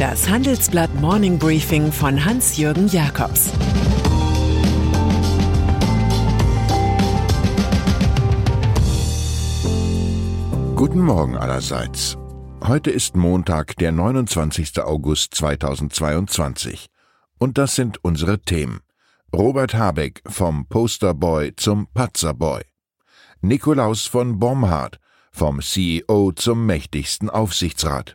Das Handelsblatt Morning Briefing von Hans-Jürgen Jakobs Guten Morgen allerseits. Heute ist Montag, der 29. August 2022. Und das sind unsere Themen. Robert Habeck vom Posterboy zum Patzerboy. Nikolaus von Bomhardt vom CEO zum mächtigsten Aufsichtsrat.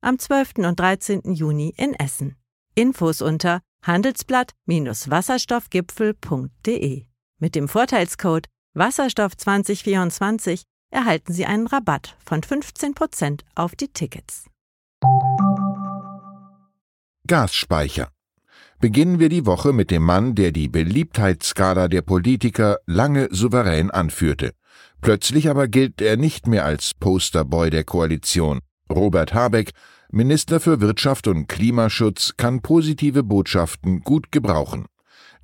am 12. und 13. Juni in Essen. Infos unter handelsblatt-wasserstoffgipfel.de. Mit dem Vorteilscode Wasserstoff 2024 erhalten Sie einen Rabatt von 15% auf die Tickets. Gasspeicher. Beginnen wir die Woche mit dem Mann, der die Beliebtheitsskala der Politiker lange souverän anführte. Plötzlich aber gilt er nicht mehr als Posterboy der Koalition. Robert Habeck, Minister für Wirtschaft und Klimaschutz, kann positive Botschaften gut gebrauchen.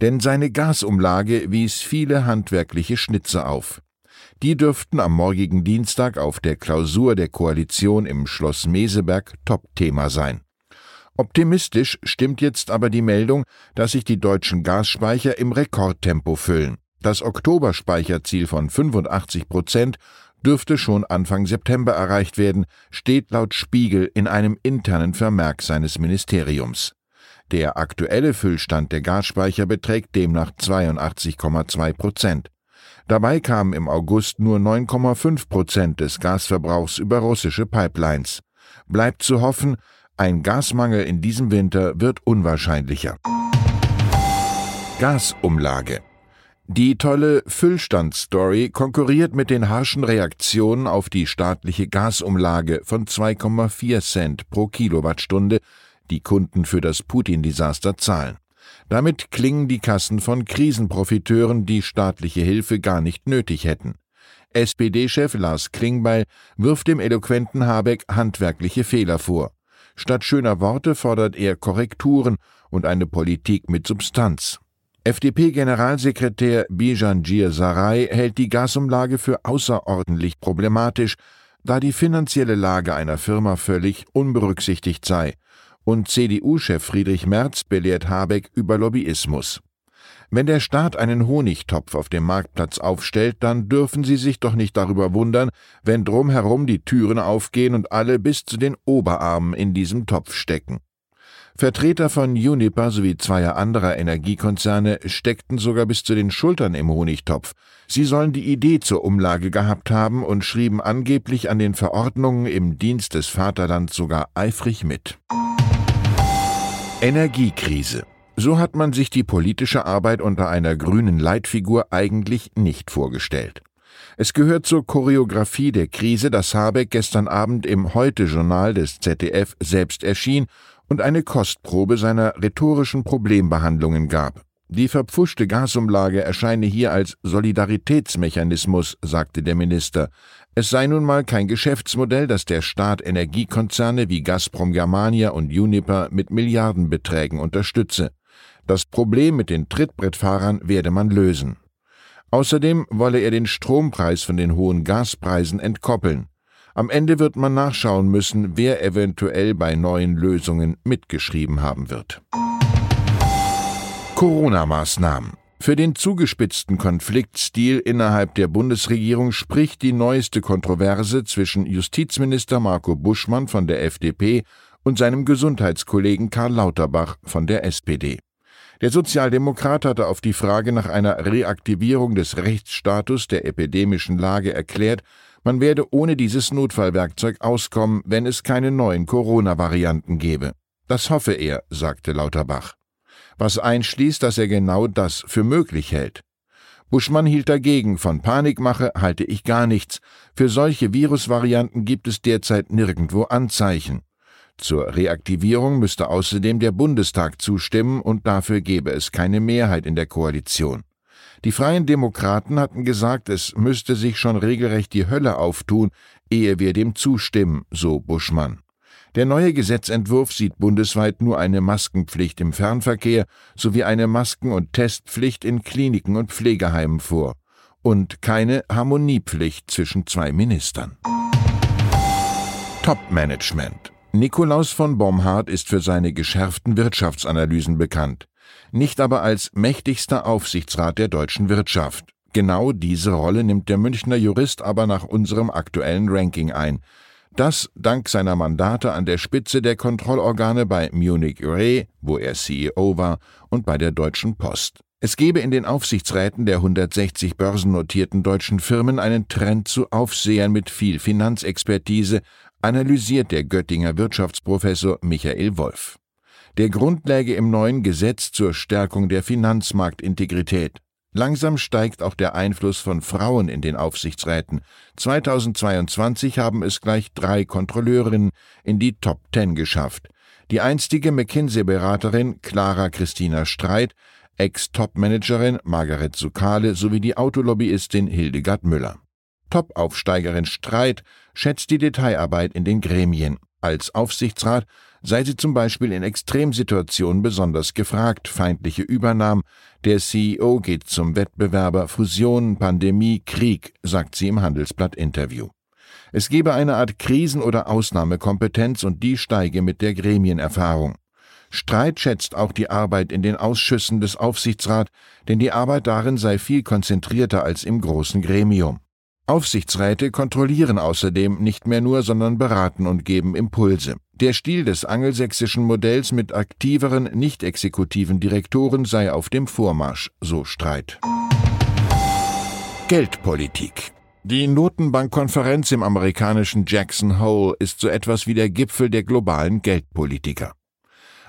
Denn seine Gasumlage wies viele handwerkliche Schnitze auf. Die dürften am morgigen Dienstag auf der Klausur der Koalition im Schloss Meseberg Topthema sein. Optimistisch stimmt jetzt aber die Meldung, dass sich die deutschen Gasspeicher im Rekordtempo füllen. Das Oktoberspeicherziel von 85 Prozent dürfte schon Anfang September erreicht werden, steht laut Spiegel in einem internen Vermerk seines Ministeriums. Der aktuelle Füllstand der Gasspeicher beträgt demnach 82,2 Prozent. Dabei kamen im August nur 9,5 Prozent des Gasverbrauchs über russische Pipelines. Bleibt zu hoffen, ein Gasmangel in diesem Winter wird unwahrscheinlicher. Gasumlage die tolle Füllstandsstory konkurriert mit den harschen Reaktionen auf die staatliche Gasumlage von 2,4 Cent pro Kilowattstunde, die Kunden für das Putin-Desaster zahlen. Damit klingen die Kassen von Krisenprofiteuren, die staatliche Hilfe gar nicht nötig hätten. SPD-Chef Lars Klingbeil wirft dem eloquenten Habeck handwerkliche Fehler vor. Statt schöner Worte fordert er Korrekturen und eine Politik mit Substanz. FDP-Generalsekretär Bijanjir Sarai hält die Gasumlage für außerordentlich problematisch, da die finanzielle Lage einer Firma völlig unberücksichtigt sei, und CDU-Chef Friedrich Merz belehrt Habeck über Lobbyismus. Wenn der Staat einen Honigtopf auf dem Marktplatz aufstellt, dann dürfen Sie sich doch nicht darüber wundern, wenn drumherum die Türen aufgehen und alle bis zu den Oberarmen in diesem Topf stecken. Vertreter von Uniper sowie zweier anderer Energiekonzerne steckten sogar bis zu den Schultern im Honigtopf. Sie sollen die Idee zur Umlage gehabt haben und schrieben angeblich an den Verordnungen im Dienst des Vaterlands sogar eifrig mit. Energiekrise. So hat man sich die politische Arbeit unter einer grünen Leitfigur eigentlich nicht vorgestellt. Es gehört zur Choreografie der Krise, dass Habeck gestern Abend im Heute-Journal des ZDF selbst erschien und eine Kostprobe seiner rhetorischen Problembehandlungen gab. Die verpfuschte Gasumlage erscheine hier als Solidaritätsmechanismus, sagte der Minister. Es sei nun mal kein Geschäftsmodell, dass der Staat Energiekonzerne wie Gazprom Germania und Uniper mit Milliardenbeträgen unterstütze. Das Problem mit den Trittbrettfahrern werde man lösen. Außerdem wolle er den Strompreis von den hohen Gaspreisen entkoppeln. Am Ende wird man nachschauen müssen, wer eventuell bei neuen Lösungen mitgeschrieben haben wird. Corona-Maßnahmen. Für den zugespitzten Konfliktstil innerhalb der Bundesregierung spricht die neueste Kontroverse zwischen Justizminister Marco Buschmann von der FDP und seinem Gesundheitskollegen Karl Lauterbach von der SPD. Der Sozialdemokrat hatte auf die Frage nach einer Reaktivierung des Rechtsstatus der epidemischen Lage erklärt, man werde ohne dieses Notfallwerkzeug auskommen, wenn es keine neuen Corona-Varianten gebe. Das hoffe er, sagte Lauterbach. Was einschließt, dass er genau das für möglich hält. Buschmann hielt dagegen, von Panikmache halte ich gar nichts. Für solche Virusvarianten gibt es derzeit nirgendwo Anzeichen. Zur Reaktivierung müsste außerdem der Bundestag zustimmen und dafür gäbe es keine Mehrheit in der Koalition. Die Freien Demokraten hatten gesagt, es müsste sich schon regelrecht die Hölle auftun, ehe wir dem zustimmen, so Buschmann. Der neue Gesetzentwurf sieht bundesweit nur eine Maskenpflicht im Fernverkehr sowie eine Masken- und Testpflicht in Kliniken und Pflegeheimen vor und keine Harmoniepflicht zwischen zwei Ministern. Top-Management Nikolaus von Bomhardt ist für seine geschärften Wirtschaftsanalysen bekannt, nicht aber als mächtigster Aufsichtsrat der deutschen Wirtschaft. Genau diese Rolle nimmt der Münchner Jurist aber nach unserem aktuellen Ranking ein, das dank seiner Mandate an der Spitze der Kontrollorgane bei Munich Re, wo er CEO war, und bei der Deutschen Post. Es gebe in den Aufsichtsräten der 160 börsennotierten deutschen Firmen einen Trend zu Aufsehern mit viel Finanzexpertise, analysiert der Göttinger Wirtschaftsprofessor Michael Wolf. Der Grund läge im neuen Gesetz zur Stärkung der Finanzmarktintegrität. Langsam steigt auch der Einfluss von Frauen in den Aufsichtsräten. 2022 haben es gleich drei Kontrolleurinnen in die Top Ten geschafft. Die einstige McKinsey-Beraterin Clara Christina Streit, Ex-Top-Managerin Margaret Sukale sowie die Autolobbyistin Hildegard Müller. Top-Aufsteigerin Streit schätzt die Detailarbeit in den Gremien. Als Aufsichtsrat sei sie zum Beispiel in Extremsituationen besonders gefragt, feindliche Übernahmen, der CEO geht zum Wettbewerber, Fusion, Pandemie, Krieg, sagt sie im Handelsblatt-Interview. Es gebe eine Art Krisen- oder Ausnahmekompetenz und die steige mit der Gremienerfahrung. Streit schätzt auch die Arbeit in den Ausschüssen des Aufsichtsrats, denn die Arbeit darin sei viel konzentrierter als im großen Gremium. Aufsichtsräte kontrollieren außerdem nicht mehr nur, sondern beraten und geben Impulse. Der Stil des angelsächsischen Modells mit aktiveren, nicht exekutiven Direktoren sei auf dem Vormarsch, so Streit. Geldpolitik die Notenbankkonferenz im amerikanischen Jackson Hole ist so etwas wie der Gipfel der globalen Geldpolitiker.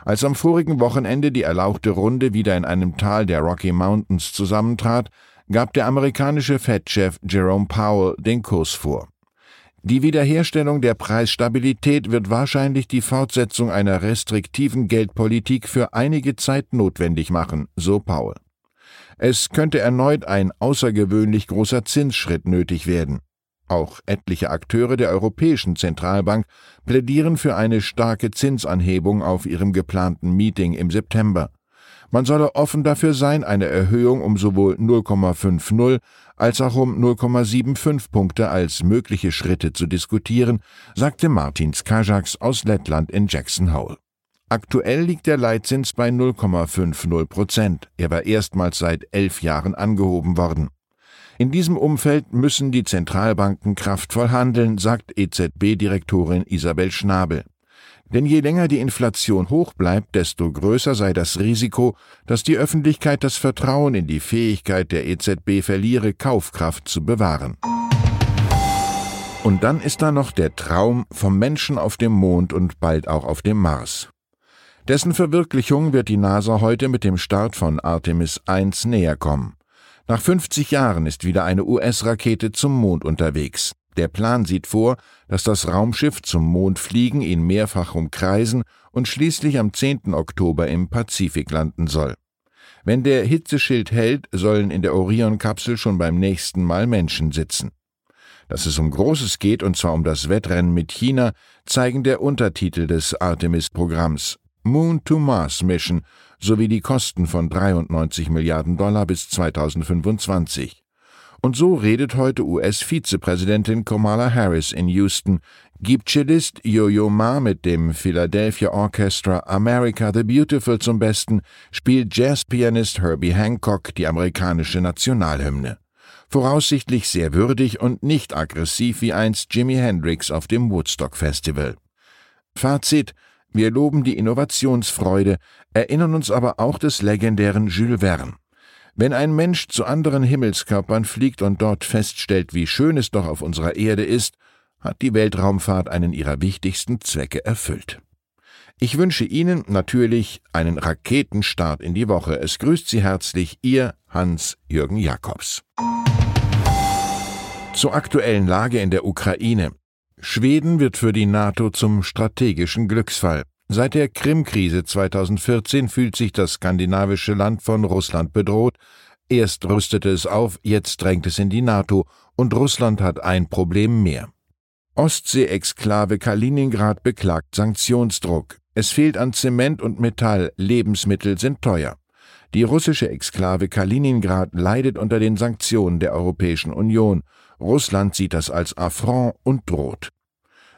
Als am vorigen Wochenende die erlauchte Runde wieder in einem Tal der Rocky Mountains zusammentrat, gab der amerikanische Fed-Chef Jerome Powell den Kurs vor. Die Wiederherstellung der Preisstabilität wird wahrscheinlich die Fortsetzung einer restriktiven Geldpolitik für einige Zeit notwendig machen, so Powell. Es könnte erneut ein außergewöhnlich großer Zinsschritt nötig werden. Auch etliche Akteure der Europäischen Zentralbank plädieren für eine starke Zinsanhebung auf ihrem geplanten Meeting im September. Man solle offen dafür sein, eine Erhöhung um sowohl 0,50 als auch um 0,75 Punkte als mögliche Schritte zu diskutieren, sagte Martin Skajaks aus Lettland in Jackson Hole. Aktuell liegt der Leitzins bei 0,50 Prozent. Er war erstmals seit elf Jahren angehoben worden. In diesem Umfeld müssen die Zentralbanken kraftvoll handeln, sagt EZB-Direktorin Isabel Schnabel. Denn je länger die Inflation hoch bleibt, desto größer sei das Risiko, dass die Öffentlichkeit das Vertrauen in die Fähigkeit der EZB verliere, Kaufkraft zu bewahren. Und dann ist da noch der Traum vom Menschen auf dem Mond und bald auch auf dem Mars. Dessen Verwirklichung wird die NASA heute mit dem Start von Artemis 1 näher kommen. Nach 50 Jahren ist wieder eine US-Rakete zum Mond unterwegs. Der Plan sieht vor, dass das Raumschiff zum Mond fliegen, ihn mehrfach umkreisen und schließlich am 10. Oktober im Pazifik landen soll. Wenn der Hitzeschild hält, sollen in der Orion-Kapsel schon beim nächsten Mal Menschen sitzen. Dass es um Großes geht, und zwar um das Wettrennen mit China, zeigen der Untertitel des Artemis-Programms Moon to Mars Mission sowie die Kosten von 93 Milliarden Dollar bis 2025. Und so redet heute US-Vizepräsidentin Kamala Harris in Houston, gibt Cellist Yo-Yo Ma mit dem Philadelphia Orchestra America the Beautiful zum Besten, spielt Jazzpianist Herbie Hancock die amerikanische Nationalhymne. Voraussichtlich sehr würdig und nicht aggressiv wie einst Jimi Hendrix auf dem Woodstock Festival. Fazit wir loben die Innovationsfreude, erinnern uns aber auch des legendären Jules Verne. Wenn ein Mensch zu anderen Himmelskörpern fliegt und dort feststellt, wie schön es doch auf unserer Erde ist, hat die Weltraumfahrt einen ihrer wichtigsten Zwecke erfüllt. Ich wünsche Ihnen natürlich einen Raketenstart in die Woche. Es grüßt Sie herzlich Ihr Hans-Jürgen Jakobs. Zur aktuellen Lage in der Ukraine. Schweden wird für die NATO zum strategischen Glücksfall. Seit der Krim-Krise 2014 fühlt sich das skandinavische Land von Russland bedroht. Erst rüstete es auf, jetzt drängt es in die NATO und Russland hat ein Problem mehr. Ostsee-Exklave Kaliningrad beklagt Sanktionsdruck. Es fehlt an Zement und Metall, Lebensmittel sind teuer. Die russische Exklave Kaliningrad leidet unter den Sanktionen der Europäischen Union. Russland sieht das als Affront und droht.